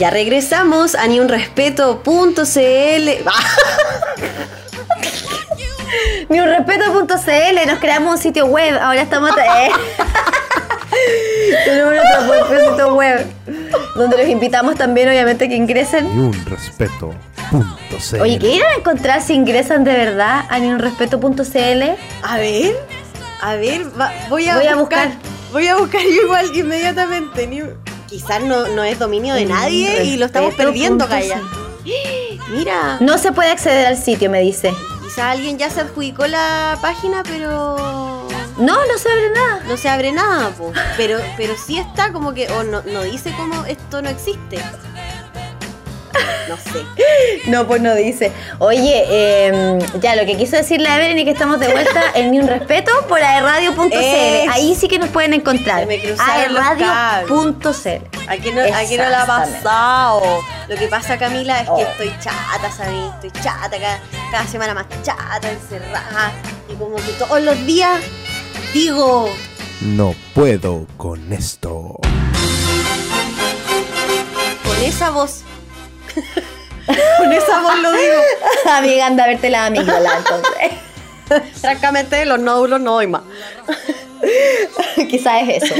Ya regresamos a niunrespeto.cl. Ni un respeto.cl, nos creamos un sitio web, ahora estamos... eh. Tenemos nuestro sitio web, donde los invitamos también, obviamente, que ingresen. Cero. Oye, ¿qué irán a encontrar si ingresan de verdad a niunrespeto.cl? A ver, a ver, va- voy, a Voy a buscar, buscar. Voy a buscar yo igual inmediatamente. Ni- Quizás no, no es dominio de nadie y lo estamos perdiendo, Gaya. Mira, No se puede acceder al sitio, me dice. quizás alguien ya se adjudicó la página, pero No, no se abre nada. no se abre nada, po. Pero, pero sí está como que, o no, no dice como esto no existe. No sé. No, pues no dice. Oye, eh, ya lo que quiso decir la Evelyn es que estamos de vuelta en Ni un Respeto por aerradio.cl. Ahí sí que nos pueden encontrar. Aerradio.cl. Aquí no, aquí no la ha pasado. Lo que pasa, Camila, es que Oh. estoy chata, ¿sabes? Estoy chata, cada, cada semana más chata, encerrada. Y como que todos los días digo, No puedo con esto. con esa voz. con esa voz lo digo. Amiga, anda a verte la amígdala, entonces. Francamente, los nódulos no doy más. Quizás es eso.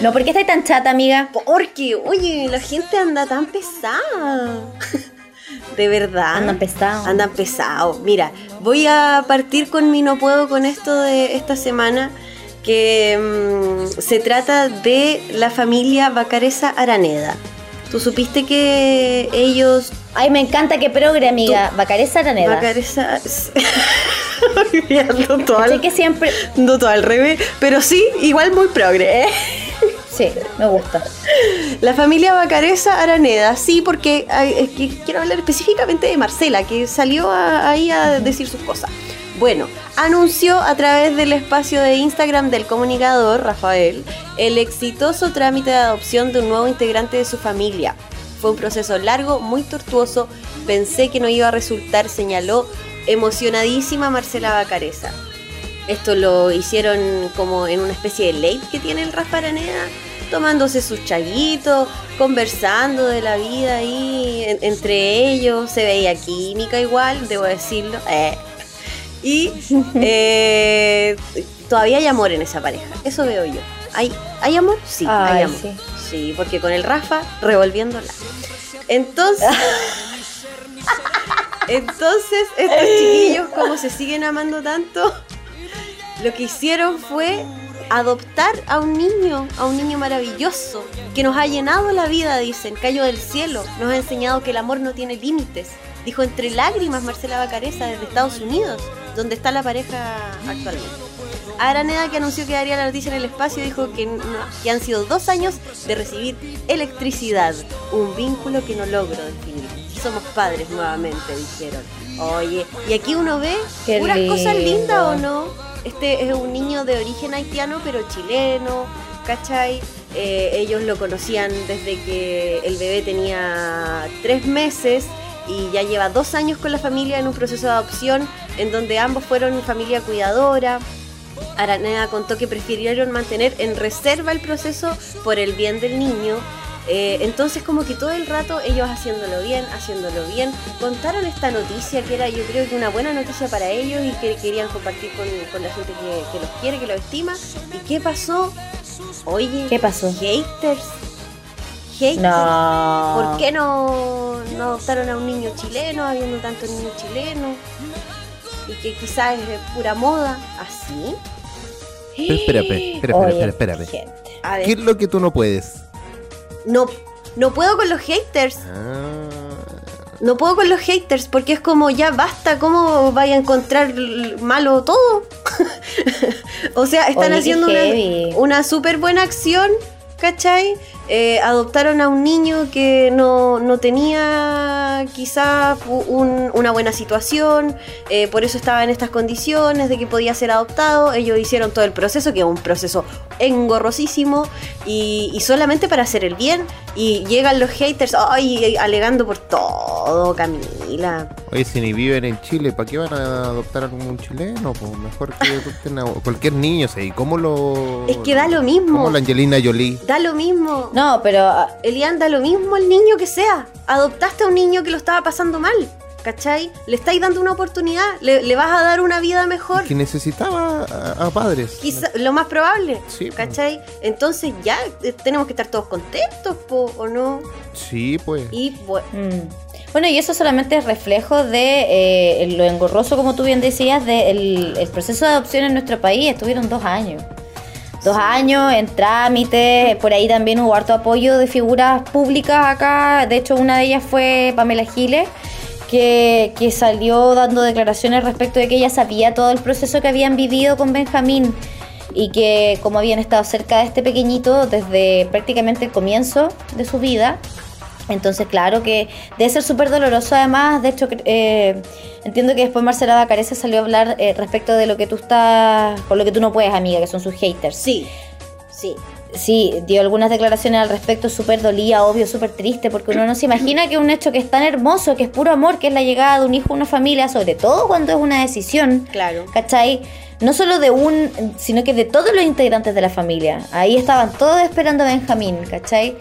No, ¿por qué estás tan chata, amiga? Porque, oye, la gente anda tan pesada. De verdad. Andan pesados. Andan pesados. Mira, voy a partir con mi no puedo con esto de esta semana. Que mm, se trata de la familia Bacareza Araneda. ¿Tú supiste que ellos. Ay, me encanta que progre, amiga. Bacareza Araneda. Bacareza. Ando todo al, que siempre... ando todo al revés. Pero sí, igual muy progre. ¿eh? Sí, me gusta. La familia Bacareza Araneda, sí, porque ay, es que quiero hablar específicamente de Marcela, que salió a- ahí a decir sus cosas. Bueno, anunció a través del espacio de Instagram del comunicador, Rafael, el exitoso trámite de adopción de un nuevo integrante de su familia. Fue un proceso largo, muy tortuoso, pensé que no iba a resultar, señaló emocionadísima Marcela Bacareza. Esto lo hicieron como en una especie de late que tiene el Rafa Araneda, tomándose sus chaguitos, conversando de la vida ahí en- entre ellos. Se veía química igual, debo decirlo. Eh. Y eh, todavía hay amor en esa pareja, eso veo yo. ¿Hay, ¿hay amor? Sí, hay Ay, amor. sí. Sí, porque con el Rafa revolviéndola. Entonces, entonces estos chiquillos como se siguen amando tanto, lo que hicieron fue adoptar a un niño, a un niño maravilloso, que nos ha llenado la vida, dicen, cayó del cielo, nos ha enseñado que el amor no tiene límites. Dijo entre lágrimas Marcela Bacareza desde Estados Unidos, donde está la pareja actualmente. Araneda, que anunció que daría la noticia en el espacio, dijo que, no- que han sido dos años de recibir electricidad, un vínculo que no logro definir. Somos padres nuevamente, dijeron. Oye, y aquí uno ve Qué puras cosas lindas o no. Este es un niño de origen haitiano, pero chileno, ¿cachai? Eh, ellos lo conocían desde que el bebé tenía tres meses y ya lleva dos años con la familia en un proceso de adopción en donde ambos fueron familia cuidadora. Araneda contó que prefirieron mantener en reserva el proceso por el bien del niño. Eh, entonces como que todo el rato ellos haciéndolo bien, haciéndolo bien, contaron esta noticia que era yo creo que una buena noticia para ellos y que querían compartir con, con la gente que, que los quiere, que los estima. ¿Y qué pasó? Oye, ¿Qué pasó? haters. Haters. No. ¿Por qué no, no adoptaron a un niño chileno, habiendo tantos niños chilenos? Y que quizás es de pura moda. ¿Así? Pero espérate, espera, Oye, espera, espera, espérate. A ver, ¿Qué es lo que tú no puedes? No, no puedo con los haters. Ah, No puedo con los haters porque es como ya basta, ¿cómo vaya a encontrar malo todo? o sea, están Oye, haciendo una, una súper buena acción, ¿cachai? Eh, adoptaron a un niño que no, no tenía quizá un- una buena situación, eh, por eso estaba en estas condiciones de que podía ser adoptado. Ellos hicieron todo el proceso, que es un proceso engorrosísimo, y, y solamente para hacer el bien. Y llegan los haters, ay, alegando por todo, Camila. Oye, si ni viven en Chile, ¿para qué van a adoptar a un chileno? Pues mejor que adopten a cualquier niño, ¿y cómo lo...? Es que da lo mismo. ¿Cómo la Angelina Jolie? Da lo mismo. No, pero ah, Elian, da lo mismo el niño que sea. Adoptaste a un niño que lo estaba pasando mal. ¿Cachai? Le estáis dando una oportunidad, le, le vas a dar una vida mejor. Que necesitaba a, a padres. Quizá, lo más probable, Sí, po. ¿cachai? Entonces ya eh, tenemos que estar todos contentos, po, ¿o no? Sí, pues. Y bueno, Mm. Bueno, y eso solamente es reflejo de eh, lo engorroso, como tú bien decías, del el proceso de adopción en nuestro país. Estuvieron dos años. Dos años en trámite, por ahí también hubo harto apoyo de figuras públicas acá. De hecho, una de ellas fue Pamela Giles, que, que salió dando declaraciones respecto de que ella sabía todo el proceso que habían vivido con Benjamín y que como habían estado cerca de este pequeñito desde prácticamente el comienzo de su vida, entonces, claro que debe ser súper doloroso. Además, de hecho, eh, entiendo que después Marcela Bacareza salió a hablar eh, respecto de lo que tú estás, por lo que tú no puedes, amiga, que son sus haters. sí, sí. Sí, dio algunas declaraciones al respecto, súper dolía, obvio, súper triste, porque uno no se imagina que un hecho que es tan hermoso, que es puro amor, que es la llegada de un hijo a una familia, sobre todo cuando es una decisión, Claro. ¿cachai? No solo de un, sino que de todos los integrantes de la familia. Ahí estaban todos esperando a Benjamín, ¿cachai?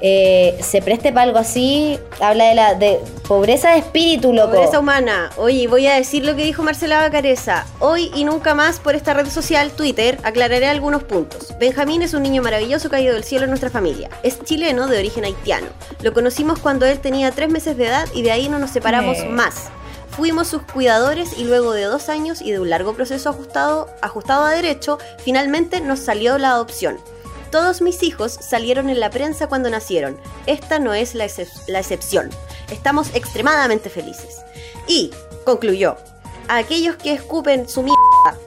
Eh, se preste para algo así, habla de la de pobreza de espíritu, loco. Pobreza humana. Oye, voy a decir lo que dijo Marcela Bacareza. Hoy y nunca más por esta red social, Twitter, aclararé algunos puntos. Benjamín es un niño maravilloso caído del cielo en nuestra familia. Es chileno de origen haitiano. Lo conocimos cuando él tenía tres meses de edad y de ahí no nos separamos Eh. más. Fuimos sus cuidadores y luego de dos años y de un largo proceso ajustado, ajustado a derecho, finalmente nos salió la adopción. Todos mis hijos salieron en la prensa cuando nacieron. Esta no es la, excep- la excepción. Estamos extremadamente felices. Y, concluyó, a aquellos que escupen su mierda,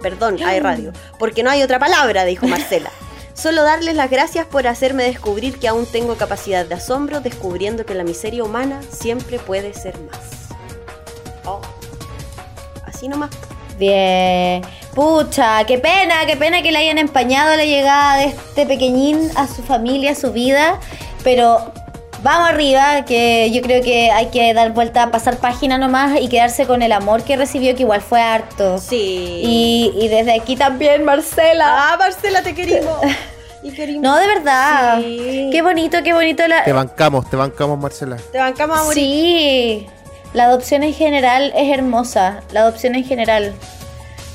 perdón, hay radio, porque no hay otra palabra, dijo Marcela. Solo darles las gracias por hacerme descubrir que aún tengo capacidad de asombro, descubriendo que la miseria humana siempre puede ser más. Oh. Así nomás. Bien. Pucha, qué pena, qué pena que le hayan empañado la llegada de este pequeñín a su familia, a su vida. Pero vamos arriba, que yo creo que hay que dar vuelta, pasar página nomás y quedarse con el amor que recibió, que igual fue harto. Sí. Y, y desde aquí también, Marcela. Ah, Marcela, te querimos. Y querimos. No, de verdad. Sí. Qué bonito, qué bonito la. Te bancamos, te bancamos, Marcela. Te bancamos a morir. Sí, la adopción en general es hermosa. La adopción en general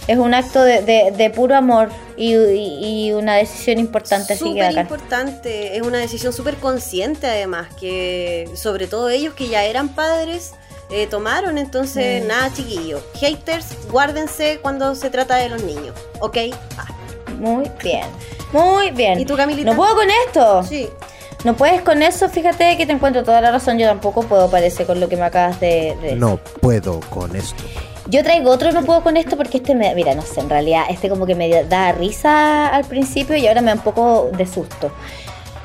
es un acto de, de- de puro amor y, y- y una decisión importante. Así que Súper acá. importante, es una decisión súper consciente además, que sobre todo ellos que ya eran padres eh, tomaron, entonces Mm. nada chiquillos, haters, guárdense cuando se trata de los niños, ¿ok? Ah, Muy bien. Muy bien. ¿Y tú, Camilita? No puedo con esto. sí, No puedes con eso. Fíjate que te encuentro toda la razón. Yo tampoco puedo, parece, con lo que me acabas de, de decir. No puedo con esto. Yo traigo otro, no puedo con esto porque este me. Mira, no sé, en realidad, este como que me da risa al principio y ahora me da un poco de susto.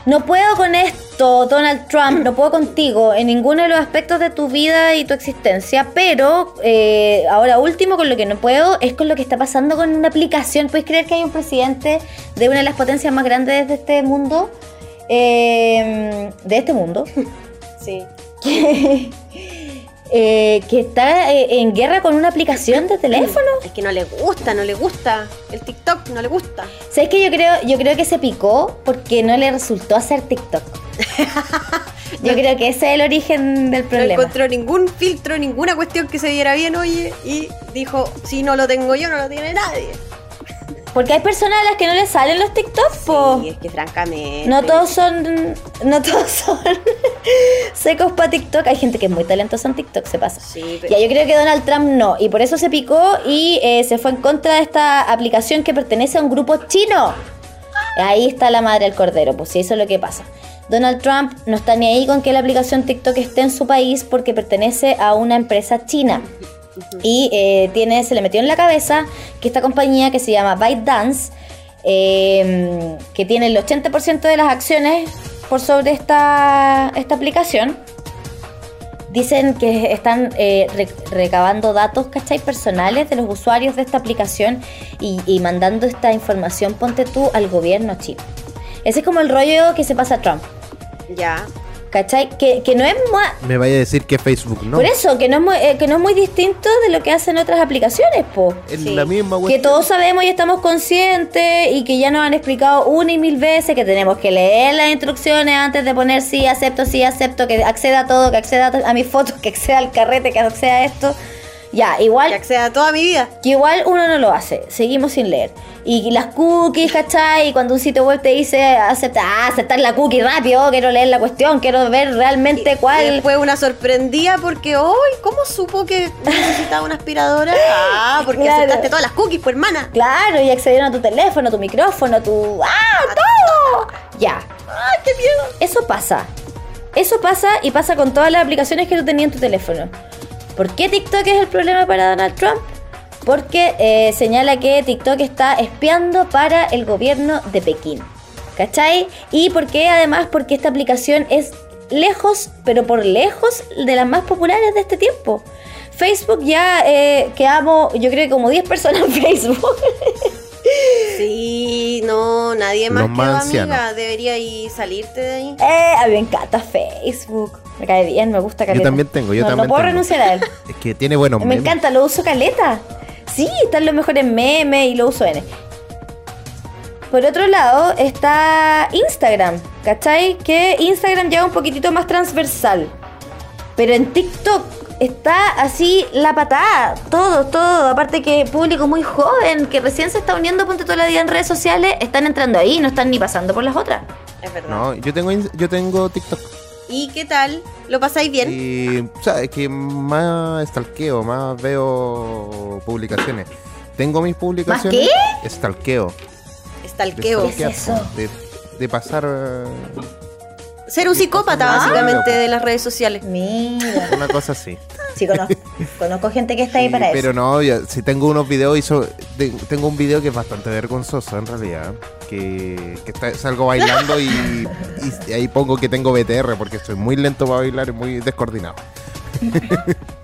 No puedo con esto, Donald Trump, no puedo contigo en ninguno de los aspectos de tu vida y tu existencia, pero eh, ahora último con lo que no puedo es con lo que está pasando con una aplicación. ¿Puedes creer que hay un presidente de una de las potencias más grandes de este mundo? Eh, de este mundo. sí. que, eh, que está eh, en guerra con una aplicación de teléfono. Es que no le gusta, no le gusta, el TikTok no le gusta. ¿Sabes que yo creo, yo creo que se picó porque no le resultó hacer TikTok? Yo creo que ese es el origen del No problema. encontró ningún filtro, ninguna cuestión que se viera bien, oye, y dijo, si no lo tengo yo, no lo tiene nadie. Porque hay personas a las que no les salen los TikToks, po. Sí, es que francamente. No todos son, no todos son secos para TikTok. Hay gente que es muy talentosa en TikTok, se pasa. Sí, pero- Ya, yo creo que Donald Trump no. Y por eso se picó y eh, se fue en contra de esta aplicación que pertenece a un grupo chino. Ahí está la madre del cordero, pues sí, eso es lo que pasa. Donald Trump no está ni ahí con que la aplicación TikTok esté en su país porque pertenece a una empresa china. Y eh, tiene, se le metió en la cabeza que esta compañía que se llama ByteDance, eh, que tiene el 80% de las acciones por sobre esta, esta aplicación, dicen que están eh, re- recabando datos, ¿cachai? Personales de los usuarios de esta aplicación y, y mandando esta información, ponte tú, al gobierno chino. Ese es como el rollo que se pasa a Trump. Ya. ¿Cachai? Que, que no es mu- Me vaya a decir que Facebook no. Por eso, que no, es muy, eh, que no es muy distinto de lo que hacen otras aplicaciones, po. Es Sí. la misma Que todos sabemos y estamos conscientes y que ya nos han explicado una y mil veces que tenemos que leer las instrucciones antes de poner sí, acepto, sí, acepto, que acceda a todo, que acceda a, a mis fotos, que acceda al carrete, que acceda a esto. Ya, Que igual acceda a toda mi vida. que igual uno no lo hace, seguimos sin leer. Y las cookies, ¿cachai? Y cuando un sitio web te dice acepta, ah, aceptar la cookie rápido, quiero leer la cuestión, quiero ver realmente Y cuál. después una sorprendida porque, hoy ¿cómo supo que necesitaba una aspiradora? Ah, porque Claro. aceptaste todas las cookies, pues hermana. Claro, y accedieron a tu teléfono, tu micrófono, tu. ¡Ah, todo! Ya. ¡Ay, qué miedo! Eso pasa. Eso pasa y pasa con todas las aplicaciones que tú tenías en tu teléfono. ¿Por qué TikTok es el problema para Donald Trump? Porque eh, señala que TikTok está espiando para el gobierno de Pekín. ¿Cachai? Y porque además porque esta aplicación es lejos, pero por lejos, de las más populares de este tiempo. Facebook ya eh, quedamos, yo creo que como 10 personas en Facebook. Sí, no, nadie más Los que amiga. Debería ir salirte de ahí. Eh, a mí me encanta Facebook. Me cae bien, me gusta caleta. también tengo, yo no, también No puedo tengo. renunciar a él. Es que tiene buenos me memes. encanta, lo uso caleta. Sí, están los mejores memes y lo uso N. Por otro lado está Instagram, ¿cachai? Que Instagram ya es un poquitito más transversal. Pero en TikTok está así la patada, todo, todo. Aparte que público muy joven, que recién se está uniendo, ponte toda la vida en redes sociales, están entrando ahí, no están ni pasando por las otras. Es verdad. No, yo tengo, yo tengo TikTok. ¿Y qué tal? ¿Lo pasáis bien? Y, o sea, es que más stalkeo, más veo publicaciones. Tengo mis publicaciones. qué? Stalkeo. de Stalkeo. ¿Qué es eso? De, de pasar Ser un psicópata, básicamente, de las redes sociales. Mira. una cosa así. Sí, conozco, conozco gente que está ahí Sí, para pero eso. no, ya, si tengo unos videos, hizo, te- tengo un video que es bastante vergonzoso en realidad. Que, que está- salgo bailando y, y ahí pongo que tengo BTR porque estoy muy lento para bailar y muy descoordinado.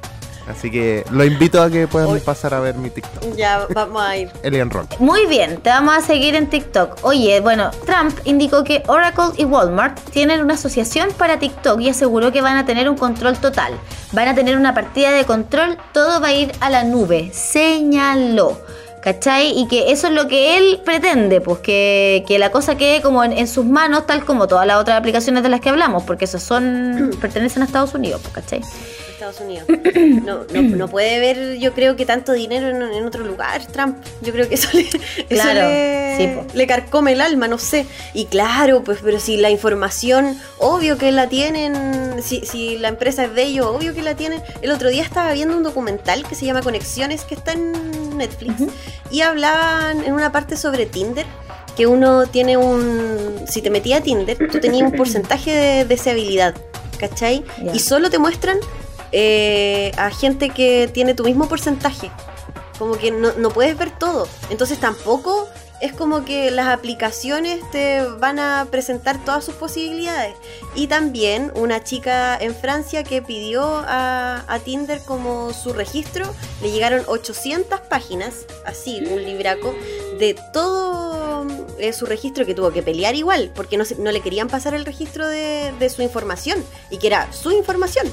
Así que lo invito a que puedan Hoy- pasar a ver mi TikTok. Ya, vamos a ir. Elian Rock. Muy bien, te vamos a seguir en TikTok. Oye, bueno, Trump indicó que Oracle y Walmart tienen una asociación para TikTok y aseguró que van a tener un control total. Van a tener una partida de control, todo va a ir a la nube. Señaló. ¿Cachai? Y que eso es lo que él pretende, pues que, que la cosa quede como en, en sus manos, tal como todas las otras aplicaciones de las que hablamos, porque esos son pertenecen a Estados Unidos, pues, ¿cachai? Estados Unidos. No, no, no puede ver, yo creo que tanto dinero en, en otro lugar, Trump. Yo creo que eso le, eso le, sí, po. le carcome el alma, no sé. Y claro, pues, pero si la información, obvio que la tienen, si, si la empresa es de ellos, obvio que la tienen. El otro día estaba viendo un documental que se llama Conexiones, que está en Netflix, y hablaban en una parte sobre Tinder. Que uno tiene un. Si te metías a Tinder, tú tenías un porcentaje de deseabilidad, ¿cachai? Y solo te muestran eh, a gente que tiene tu mismo porcentaje. Como que no, puedes ver todo. Entonces tampoco es como que las aplicaciones te van a presentar todas sus posibilidades. Y también una chica en Francia que pidió a, a Tinder como su registro, le llegaron 800 páginas, así, un libraco, de todo eh, su registro que tuvo que pelear igual, porque no, se- no le querían pasar el registro de, de su información, y que era su información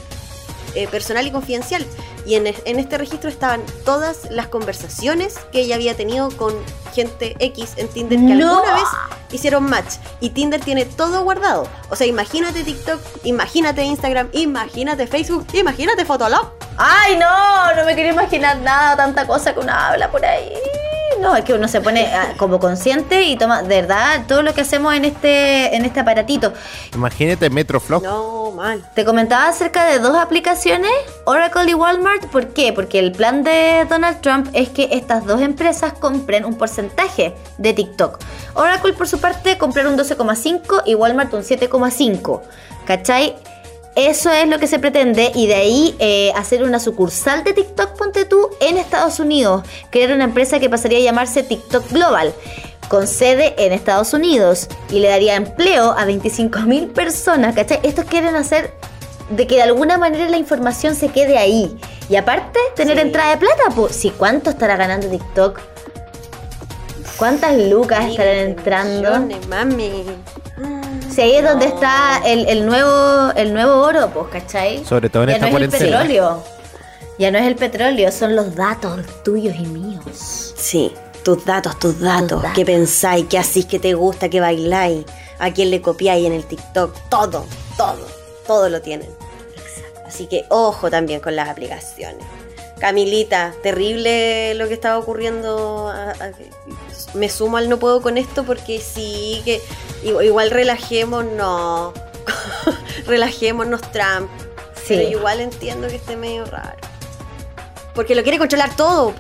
eh, personal y confidencial. Y en, en este registro estaban todas las conversaciones que ella había tenido con gente X en Tinder que No. alguna vez hicieron match. Y Tinder tiene todo guardado. O sea, imagínate TikTok, imagínate Instagram, imagínate Facebook, imagínate Fotolog. Ay, no, no me quiero imaginar nada, tanta cosa que uno habla por ahí. No, es que uno se pone ah, como consciente y toma, de verdad, todo lo que hacemos en este, en este aparatito. Imagínate Metroflog. No, mal. Te comentaba acerca de dos aplicaciones, Oracle y Walmart. ¿Por qué? Porque el plan de Donald Trump es que estas dos empresas compren un porcentaje de TikTok. Oracle, por su parte, comprar un 12,5 y Walmart un 7,5. ¿Cachai? Eso es lo que se pretende y de ahí eh, hacer una sucursal de TikTok, ponte tú, en Estados Unidos. Crear una empresa que pasaría a llamarse TikTok Global, con sede en Estados Unidos y le daría empleo a 25.000 personas, ¿cachai? Estos quieren hacer de que de alguna manera la información se quede ahí. Y aparte, tener Sí. entrada de plata, pues, si cuánto estará ganando TikTok. ¿Cuántas lucas estarán entrando? Mami. Si ahí es donde está el, el nuevo el nuevo oro, pues, ¿cachai? Sobre todo en ya esta no es el petróleo. Ya no es el petróleo, son los datos tuyos y míos. Sí, tus datos, tus datos. datos. ¿Qué pensáis? ¿Qué hacís? ¿Qué te gusta? ¿Qué bailáis? ¿A quién le copiáis en el TikTok? Todo, todo, todo lo tienen. Así que ojo también con las aplicaciones. Camilita, terrible lo que estaba ocurriendo. me sumo al no puedo con esto porque sí, que igual, igual relajémonos. relajémonos, Trump. Sí. Pero igual entiendo que esté medio raro. Porque lo quiere controlar todo.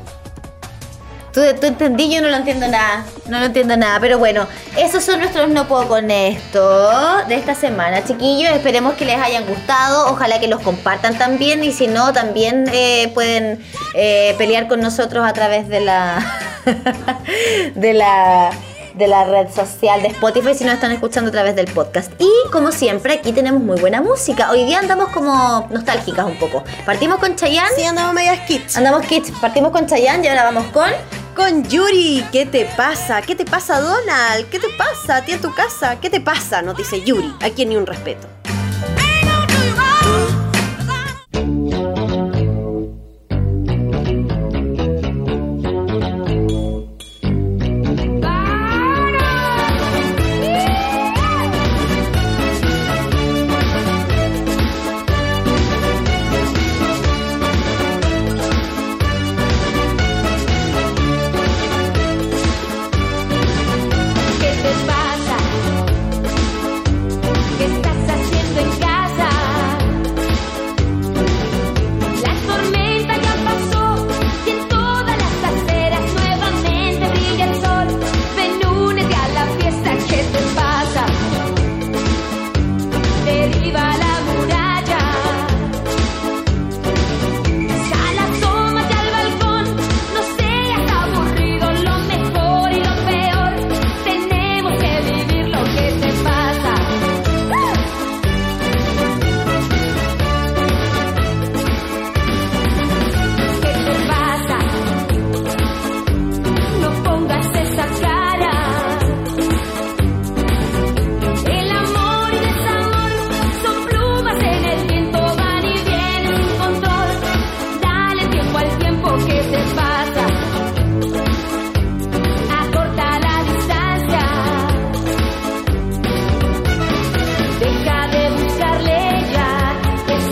Tú, tú entendí, yo no lo entiendo nada. No lo entiendo nada. Pero bueno, esos son nuestros no puedo con esto de esta semana, chiquillos. Esperemos que les hayan gustado. Ojalá que los compartan también. Y si no, también eh, pueden eh, pelear con nosotros a través de la. de la. De la red social de Spotify si nos están escuchando a través del podcast. Y como siempre, aquí tenemos muy buena música. Hoy día andamos como nostálgicas un poco. Partimos con Chayanne. Sí, andamos medias kits. Andamos kids, partimos con Chayanne y ahora vamos con. Con Yuri, ¿qué te pasa? ¿Qué te pasa, Donald? ¿Qué te pasa? ¿A ti en tu casa? ¿Qué te pasa? Nos dice Yuri. Aquí ni un respeto.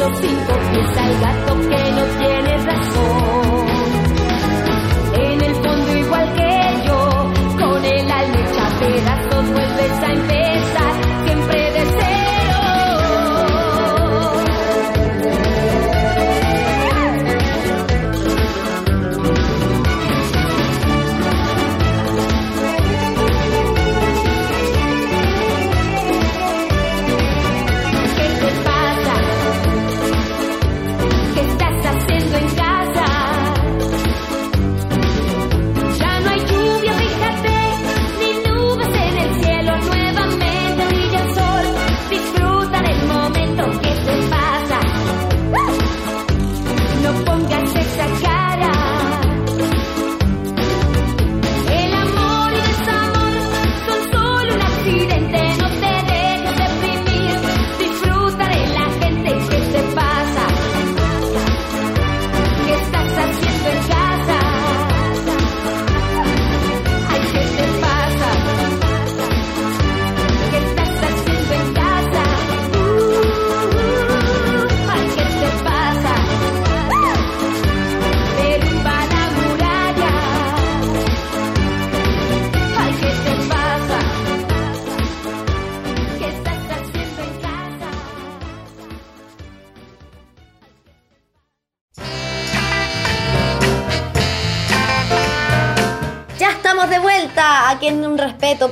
Esos cinco pies al gato que no tiene razón.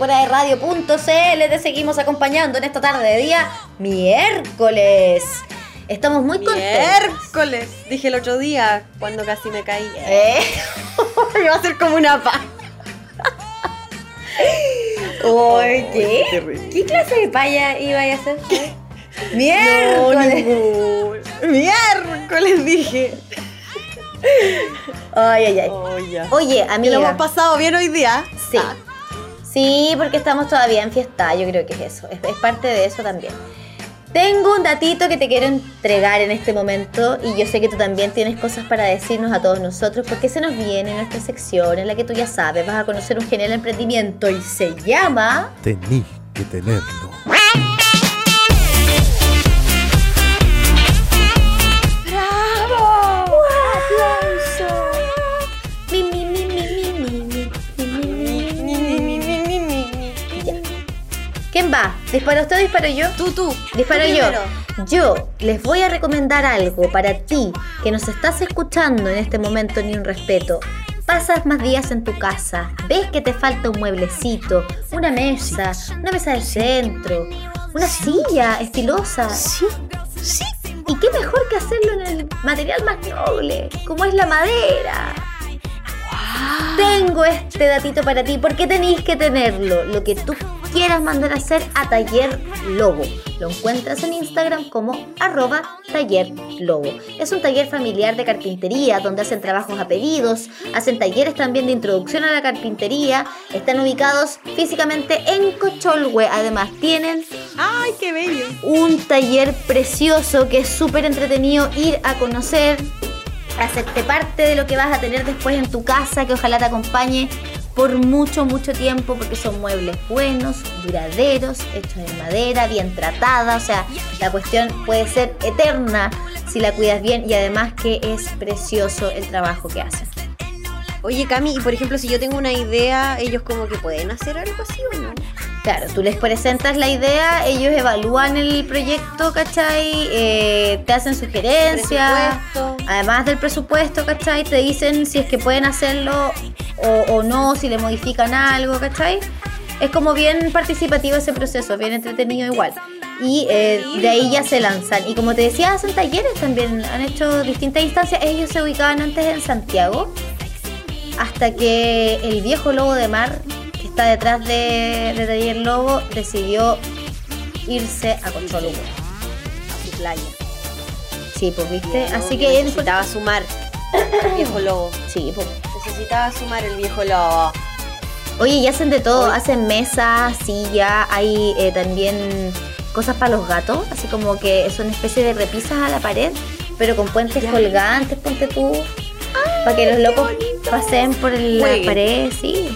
Respeto por Radio.cl. Te seguimos acompañando en esta tarde de día miércoles. Estamos muy contentos. Miércoles, dije el otro día cuando casi me caí. ¿Eh? Iba a ser como una. Oye, terrible. ¿qué clase de paya iba a hacer? Miércoles. Miércoles dije. Ay, ay, ay. Oh, ya. Oye, Que lo hemos amiga. pasado bien hoy día. Sí. Ah, Sí, porque estamos todavía en fiesta, yo creo que es eso, es, parte de eso también. Tengo un datito que te quiero entregar en este momento y yo sé que tú también tienes cosas para decirnos a todos nosotros porque se nos viene nuestra sección en la que tú ya sabes, vas a conocer un genial emprendimiento y se llama... Tenís que tenerlo. ¿Dispara usted o disparo yo? Tú, tú. Disparo Tú yo. Yo les voy a recomendar algo para ti que nos estás escuchando en este momento ni un respeto. Pasas más días en tu casa, ves que te falta un mueblecito, una mesa, una mesa del centro, una silla estilosa. Sí, sí. ¿Y qué mejor que hacerlo en el material más noble, como es la madera? Tengo este datito para ti, porque tenéis que tenerlo. Lo que tú quieras mandar a hacer a Taller Lobo. Lo encuentras en Instagram como arroba Taller Lobo. Es un taller familiar de carpintería donde hacen trabajos a pedidos, hacen talleres también de introducción a la carpintería. Están ubicados físicamente en Cocholhue. Además tienen ¡Ay, qué bello! un taller precioso que es súper entretenido ir a conocer, hacerte parte de lo que vas a tener después en tu casa, que ojalá te acompañe por mucho, mucho tiempo, porque son muebles buenos, duraderos, hechos de madera, bien tratada, o sea, la cuestión puede ser eterna si la cuidas bien y además que es precioso el trabajo que hacen. Oye, Cami, y por ejemplo, si yo tengo una idea, ellos como que pueden hacer algo así o no? Claro, tú les presentas la idea, ellos evalúan el proyecto, ¿cachai? Eh, te hacen sugerencias. Además del presupuesto, ¿cachai? Te dicen si es que pueden hacerlo o, o no, si le modifican algo, ¿cachai? Es como bien participativo ese proceso, bien entretenido igual. Y eh, de ahí ya se lanzan. Y como te decía, hacen talleres también. Han hecho distintas instancias. Ellos se ubicaban antes en Santiago. Hasta que el viejo lobo de mar, que está detrás de, de Taller Lobo, decidió irse a Concholugo. A su playa. Sí, pues viste. Así que después- necesitaba sumar el viejo lobo. Sí, pues. Necesitaba sumar el viejo lobo. Oye, y hacen de todo, Oye. hacen mesas, silla, hay eh, también cosas para los gatos, así como que son especie de repisas a la pared, pero con puentes colgantes, ponte tú, para que los locos pasen por el- la pared, sí.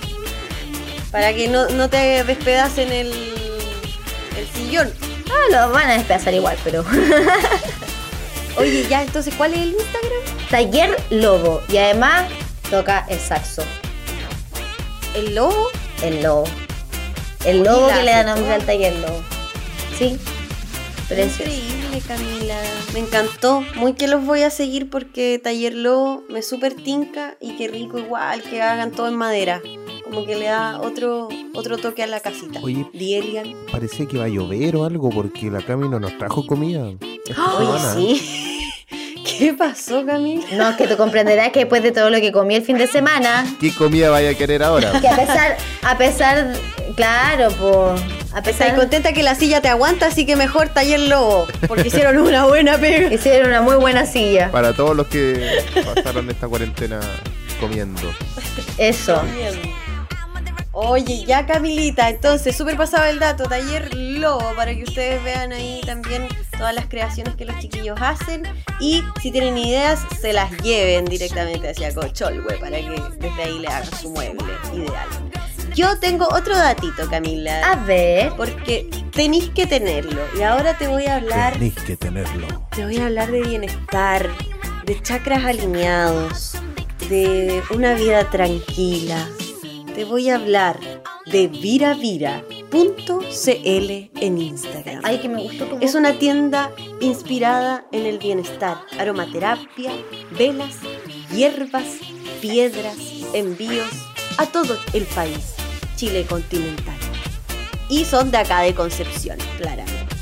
Para que no, no te despedacen el, el sillón. Ah, lo van a despedazar igual, pero... Oye, ya, entonces, ¿cuál es el Instagram? Taller Lobo, y además toca el saxo, ¿El lobo? el lobo. El Oye, lobo que le da nombre al taller Lobo. Sí, precioso. Increíble, Camila. Me encantó. Muy que los voy a seguir porque Taller Lobo me súper tinca y qué rico igual que hagan todo en madera. Como que le da otro, otro toque a la casita. Oye. Dielian. Parece que va a llover o algo porque la Cami no nos trajo comida. esta Oye, semana. sí. ¿Qué pasó, Camila? No, es que tú comprenderás que después de todo lo que comí el fin de semana, ¿Qué comida vaya a querer ahora? que a pesar, a pesar, claro, pues, a Estoy pesar contenta que la silla te aguanta, así que mejor Taller Lobo. Porque hicieron una buena pega. hicieron una muy buena silla. Para todos los que pasaron esta cuarentena comiendo. Eso. Oye, ya Camilita, entonces, súper pasado el dato, taller Lobo, para que ustedes vean ahí también todas las creaciones que los chiquillos hacen y si tienen ideas, se las lleven directamente hacia Cocholhue para que desde ahí le hagan su mueble ideal. Yo tengo otro datito, Camila, A ver, porque tenéis que tenerlo y ahora te voy a hablar Tenéis que tenerlo. te voy a hablar de bienestar, de chakras alineados, de una vida tranquila. Te voy a hablar de viravira.cl en Instagram. ay, que me gustó tu Es una tienda inspirada en el bienestar, aromaterapia, velas, hierbas, piedras, envíos a todo el país, Chile continental. Y son de acá de Concepción, claramente.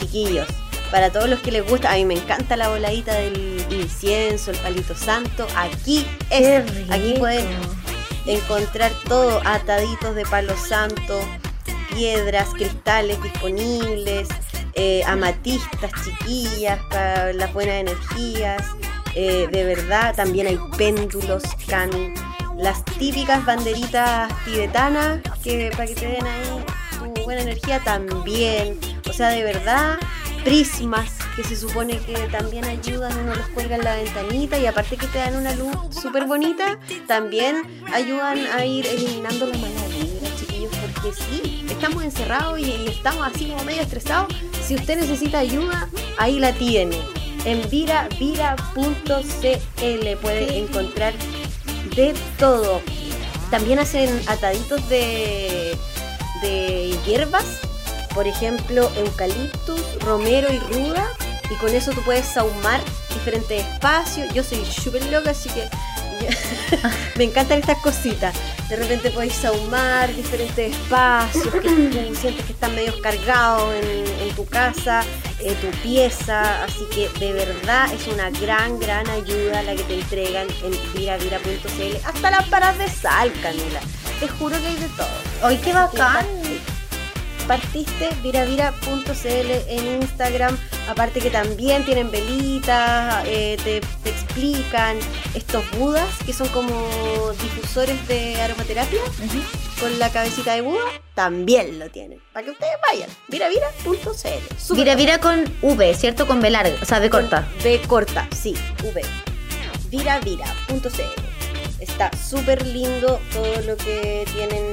Chiquillos, para todos los que les gusta, a mí me encanta la voladita del incienso, el palito santo. Aquí es, aquí pueden encontrar todo, ataditos de palo santo, piedras, cristales disponibles, eh, amatistas chiquillas para las buenas energías. eh, de verdad, también hay péndulos, Cami. las típicas banderitas tibetanas que para que te den ahí buena energía también. O sea, de verdad, prismas que se supone que también ayudan, uno los cuelga en la ventanita y aparte que te dan una luz súper bonita, también ayudan a ir eliminando la mala vibra, chiquillos, porque sí, estamos encerrados y, y estamos así como medio estresados. Si usted necesita ayuda, ahí la tiene. En viravira.cl puede encontrar de todo. También hacen ataditos de, de hierbas, por ejemplo, eucaliptus, romero y ruda, y con eso tú puedes sahumar diferentes espacios. Yo soy súper loca, así que me encantan estas cositas. De repente podéis sahumar diferentes espacios que sientes que están medio cargados en, en tu casa, eh, tu pieza. Así que de verdad es una gran, gran ayuda la que te entregan en viravira.cl. Hasta lámparas de sal, Camila. Te juro que hay de todo. ¡Ay, qué bacán! Partiste viravira.cl en Instagram. Aparte que también tienen velitas, eh, te, te explican estos budas que son como difusores de aromaterapia con la cabecita de Buda. También lo tienen. Para que ustedes vayan. Viravira.cl. Súper Vira, vira con V, ¿cierto? Con B larga, o sea, B corta. B corta, sí, V. Viravira.cl. Está súper lindo todo lo que tienen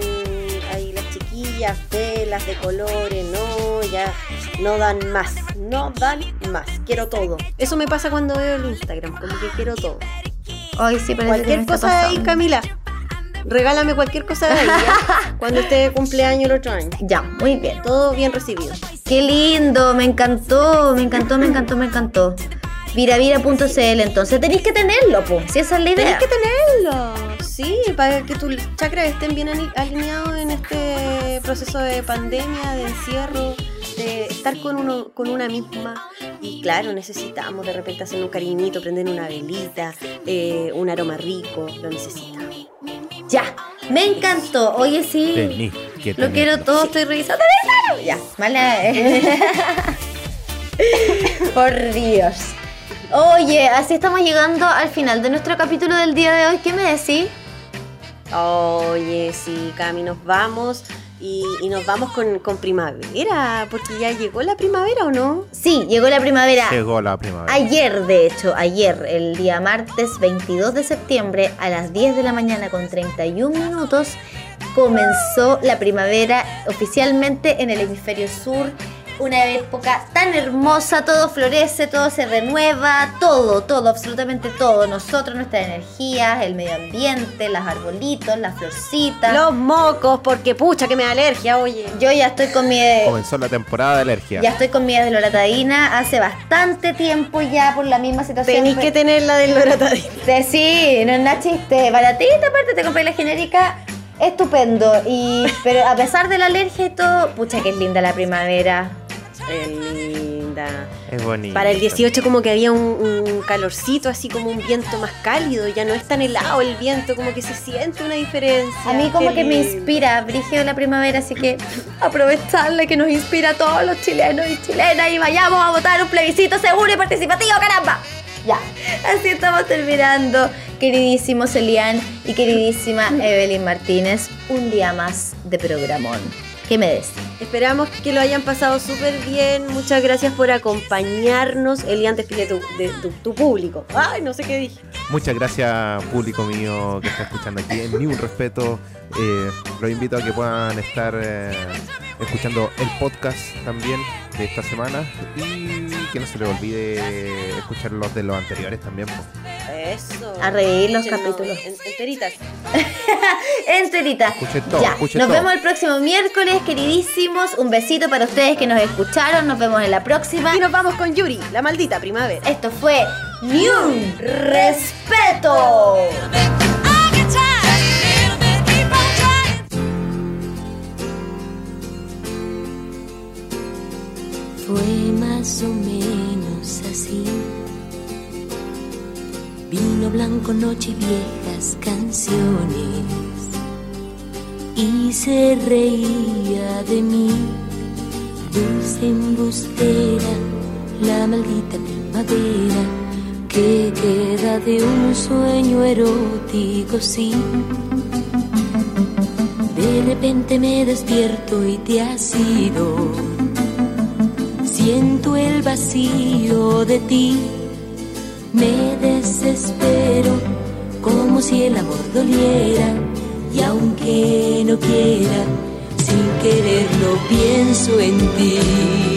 ahí las chiquillas, velas de colores, no, ya no dan más, no dan más, quiero todo. Eso me pasa cuando veo el Instagram, como que quiero todo. Sí, me Cualquier cosa de ahí. Camila. Regálame cualquier cosa de ahí, ¿ya? cuando esté de cumpleaños el otro año. Ya, muy bien. Todo bien recibido. Qué lindo, me encantó, me encantó, me encantó, me encantó. Viravira.cl, entonces tenéis que tenerlo, po. Si esa es la idea. Tienes que tenerlo, sí, para que tus chakras estén bien ali- alineados en este proceso de pandemia, de encierro, de estar con uno, con una misma. Y claro, necesitamos de repente hacer un cariñito, prender una velita, eh, un aroma rico, lo necesitamos. Ya, me encantó. Oye, sí. Tenís que Lo quiero todo, estoy revisando. Ya, vale. Por Dios. Oye, así estamos llegando al final de nuestro capítulo del día de hoy. ¿Qué me decís? Oye, sí, Cami, nos vamos y, y nos vamos con, con primavera, porque ya llegó la primavera o no. Sí, llegó la primavera. Llegó la primavera. Ayer, de hecho, ayer, el día martes 22 de septiembre, a las 10 de la mañana con 31 minutos, comenzó la primavera oficialmente en el hemisferio sur. Una época tan hermosa, todo florece, todo se renueva, todo, todo, absolutamente todo. Nosotros, nuestras energías, el medio ambiente, los arbolitos, las florcitas. Los mocos, porque pucha que me da alergia, oye. Yo ya estoy con mi... Comenzó la temporada de alergia. Ya estoy con mi desloratadina hace bastante tiempo ya por la misma situación. Tenéis que tener la del loratadina. Sí, sí, no es nada chiste. Baratita, aparte te compré la genérica. Estupendo. Y, pero a pesar de la alergia y todo, pucha que es linda la primavera. Es linda. Es bonito. Para el 18 como que había un, un calorcito, así como un viento más cálido, ya no es tan helado el viento, como que se siente una diferencia. A mí como Qué que me inspira, Brigio la primavera, así que aprovecharla que nos inspira a todos los chilenos y chilenas y vayamos a votar un plebiscito seguro y participativo, caramba. Ya, así estamos terminando, queridísimo Celian y queridísima Evelyn Martínez, un día más de programón. ¿Qué me decís? Esperamos que lo hayan pasado súper bien. Muchas gracias por acompañarnos. Elian, despide tu, de tu, tu público. Ay, no sé qué dije. Muchas gracias, público mío que está escuchando aquí. Ni un respeto. Eh, los invito a que puedan estar eh, escuchando el podcast también de esta semana y que no se les olvide escuchar los de los anteriores también. pues. Eso. A reír los capítulos. en- enteritas. Enterita. Escuchen todo, ya, nos todo. vemos el próximo miércoles, Un besito para ustedes que nos escucharon. Nos vemos en la próxima. Y nos vamos con Yuri, la maldita primavera. Esto fue Ni un Respeto. Fue más o menos así. Vino blanco, noche y viejas canciones. Y se reía de mí, dulce embustera, la maldita primavera ¿Qué queda de un sueño erótico? Sí. De repente me despierto y te has ido. Siento el vacío de ti. Me desespero como si el amor doliera. Y aunque no quiera, sin quererlo pienso en ti.